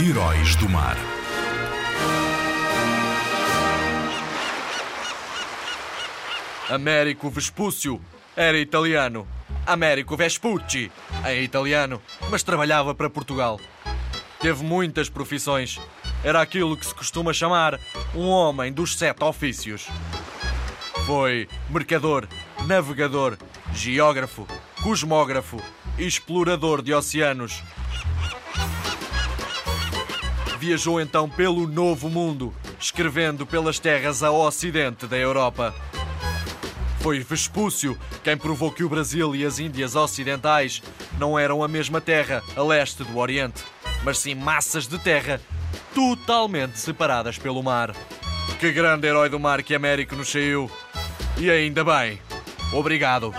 Heróis do Mar. Américo Vespúcio era italiano. Américo Vespucci é italiano, mas trabalhava para Portugal. Teve muitas profissões. Era aquilo que se costuma chamar um homem dos sete ofícios. Foi mercador, navegador, geógrafo, cosmógrafo explorador de oceanos. Viajou então pelo Novo Mundo, escrevendo pelas terras a ocidente da Europa. Foi Vespúcio quem provou que o Brasil e as Índias Ocidentais não eram a mesma terra a leste do Oriente, mas sim massas de terra totalmente separadas pelo mar. Que grande herói do mar que Américo nos saiu! E ainda bem. Obrigado.